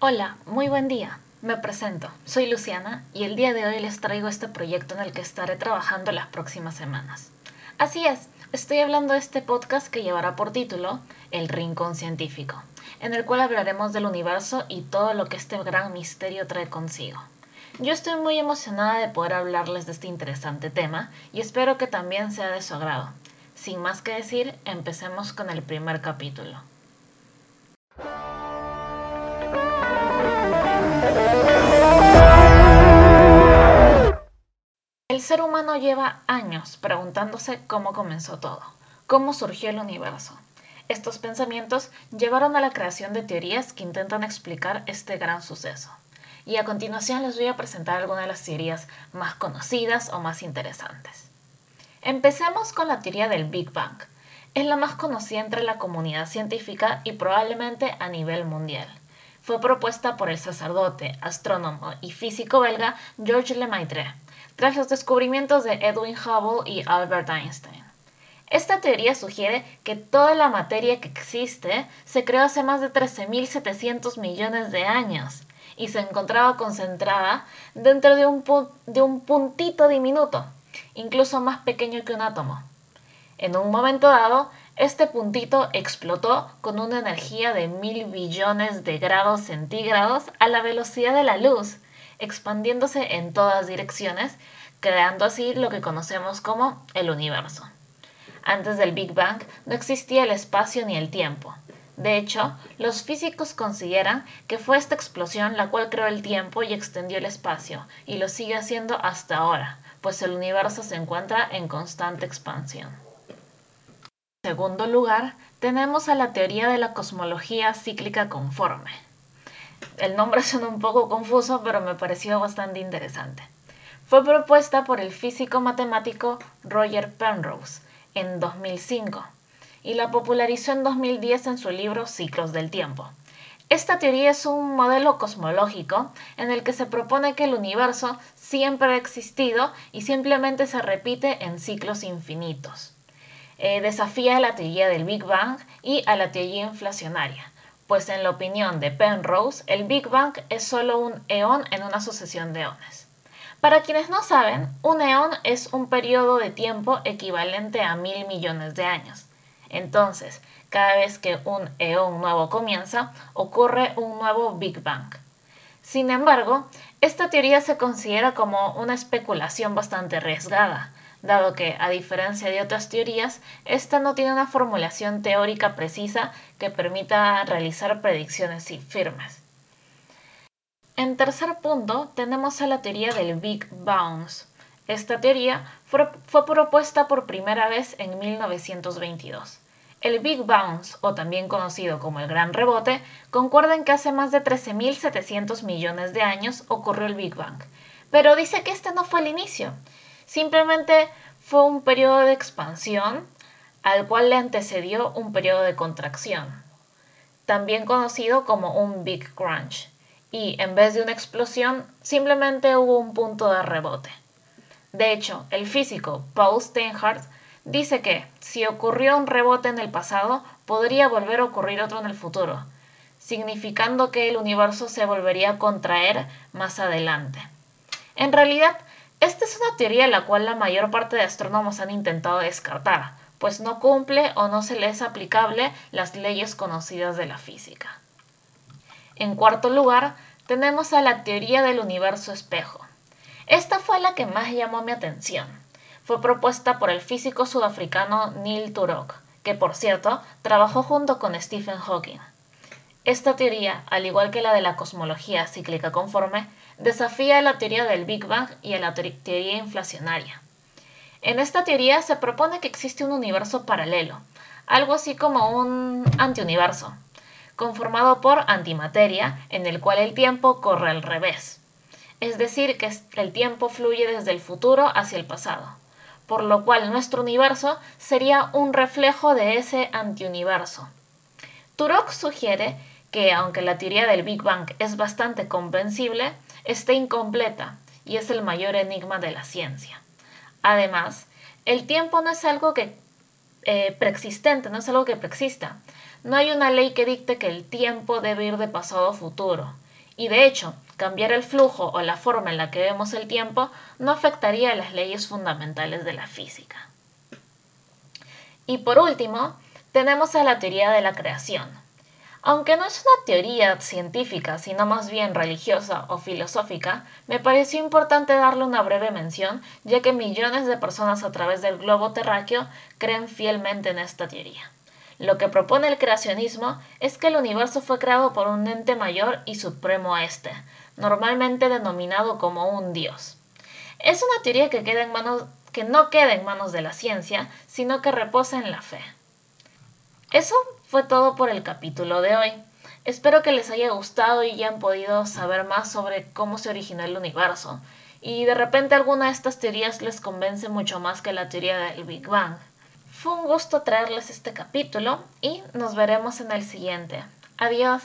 Hola, muy buen día. Me presento, soy Luciana y el día de hoy les traigo este proyecto en el que estaré trabajando las próximas semanas. Así es, estoy hablando de este podcast que llevará por título El Rincón Científico, en el cual hablaremos del universo y todo lo que este gran misterio trae consigo. Yo estoy muy emocionada de poder hablarles de este interesante tema y espero que también sea de su agrado. Sin más que decir, empecemos con el primer capítulo. El ser humano lleva años preguntándose cómo comenzó todo, cómo surgió el universo. Estos pensamientos llevaron a la creación de teorías que intentan explicar este gran suceso. Y a continuación les voy a presentar algunas de las teorías más conocidas o más interesantes. Empecemos con la teoría del Big Bang. Es la más conocida entre la comunidad científica y probablemente a nivel mundial. Fue propuesta por el sacerdote, astrónomo y físico belga Georges Lemaitre tras los descubrimientos de Edwin Hubble y Albert Einstein. Esta teoría sugiere que toda la materia que existe se creó hace más de 13.700 millones de años y se encontraba concentrada dentro de un, puntito diminuto, incluso más pequeño que un átomo. En un momento dado, este puntito explotó con una energía de mil billones de grados centígrados a la velocidad de la luz expandiéndose en todas direcciones, creando así lo que conocemos como el universo. Antes del Big Bang no existía el espacio ni el tiempo. De hecho, los físicos consideran que fue esta explosión la cual creó el tiempo y extendió el espacio, y lo sigue haciendo hasta ahora, pues el universo se encuentra en constante expansión. En segundo lugar, tenemos a la teoría de la cosmología cíclica conforme. El nombre suena un poco confuso, pero me pareció bastante interesante. Fue propuesta por el físico matemático Roger Penrose en 2005 y la popularizó en 2010 en su libro Ciclos del Tiempo. Esta teoría es un modelo cosmológico en el que se propone que el universo siempre ha existido y simplemente se repite en ciclos infinitos. Eh, desafía a la teoría del Big Bang y a la teoría inflacionaria, pues en la opinión de Penrose, el Big Bang es solo un eón en una sucesión de eones. Para quienes no saben, un eón es un periodo de tiempo equivalente a mil millones de años. Entonces, cada vez que un eón nuevo comienza, ocurre un nuevo Big Bang. Sin embargo, esta teoría se considera como una especulación bastante arriesgada, dado que, a diferencia de otras teorías, esta no tiene una formulación teórica precisa que permita realizar predicciones firmes. En tercer punto, tenemos a la teoría del Big Bounce. Esta teoría fue, propuesta por primera vez en 1922. El Big Bounce, o también conocido como el Gran Rebote, concuerda en que hace más de 13.700 millones de años ocurrió el Big Bang, pero dice que este no fue el inicio, Simplemente fue un periodo de expansión al cual le antecedió un periodo de contracción, también conocido como un Big Crunch, y en vez de una explosión simplemente hubo un punto de rebote. De hecho, el físico Paul Steinhardt dice que si ocurrió un rebote en el pasado, podría volver a ocurrir otro en el futuro, significando que el universo se volvería a contraer más adelante. En realidad, esta es una teoría la cual la mayor parte de astrónomos han intentado descartar, pues no cumple o no se le es aplicable las leyes conocidas de la física. En cuarto lugar, tenemos a la teoría del universo espejo. Esta fue la que más llamó mi atención. Fue propuesta por el físico sudafricano Neil Turok, que por cierto trabajó junto con Stephen Hawking. Esta teoría, al igual que la de la cosmología cíclica conforme, desafía la teoría del Big Bang y a la teoría inflacionaria. En esta teoría se propone que existe un universo paralelo, algo así como un antiuniverso, conformado por antimateria, en el cual el tiempo corre al revés. Es decir, que el tiempo fluye desde el futuro hacia el pasado, por lo cual nuestro universo sería un reflejo de ese antiuniverso. Turok sugiere que aunque la teoría del Big Bang es bastante comprensible, está incompleta y es el mayor enigma de la ciencia. Además, el tiempo no es algo que eh, preexistente, no es algo que preexista. No hay una ley que dicte que el tiempo debe ir de pasado a futuro. y de hecho, cambiar el flujo o la forma en la que vemos el tiempo no afectaría a las leyes fundamentales de la física. Y por último, tenemos a la teoría de la creación. Aunque no es una teoría científica, sino más bien religiosa o filosófica, me pareció importante darle una breve mención, ya que millones de personas a través del globo terráqueo creen fielmente en esta teoría. Lo que propone el creacionismo es que el universo fue creado por un ente mayor y supremo a este, normalmente denominado como un dios. Es una teoría que, queda en manos, que no queda en manos de la ciencia, sino que reposa en la fe. Eso fue todo por el capítulo de hoy. Espero que les haya gustado y hayan podido saber más sobre cómo se originó el universo. Y de repente alguna de estas teorías les convence mucho más que la teoría del Big Bang. Fue un gusto traerles este capítulo y nos veremos en el siguiente. Adiós.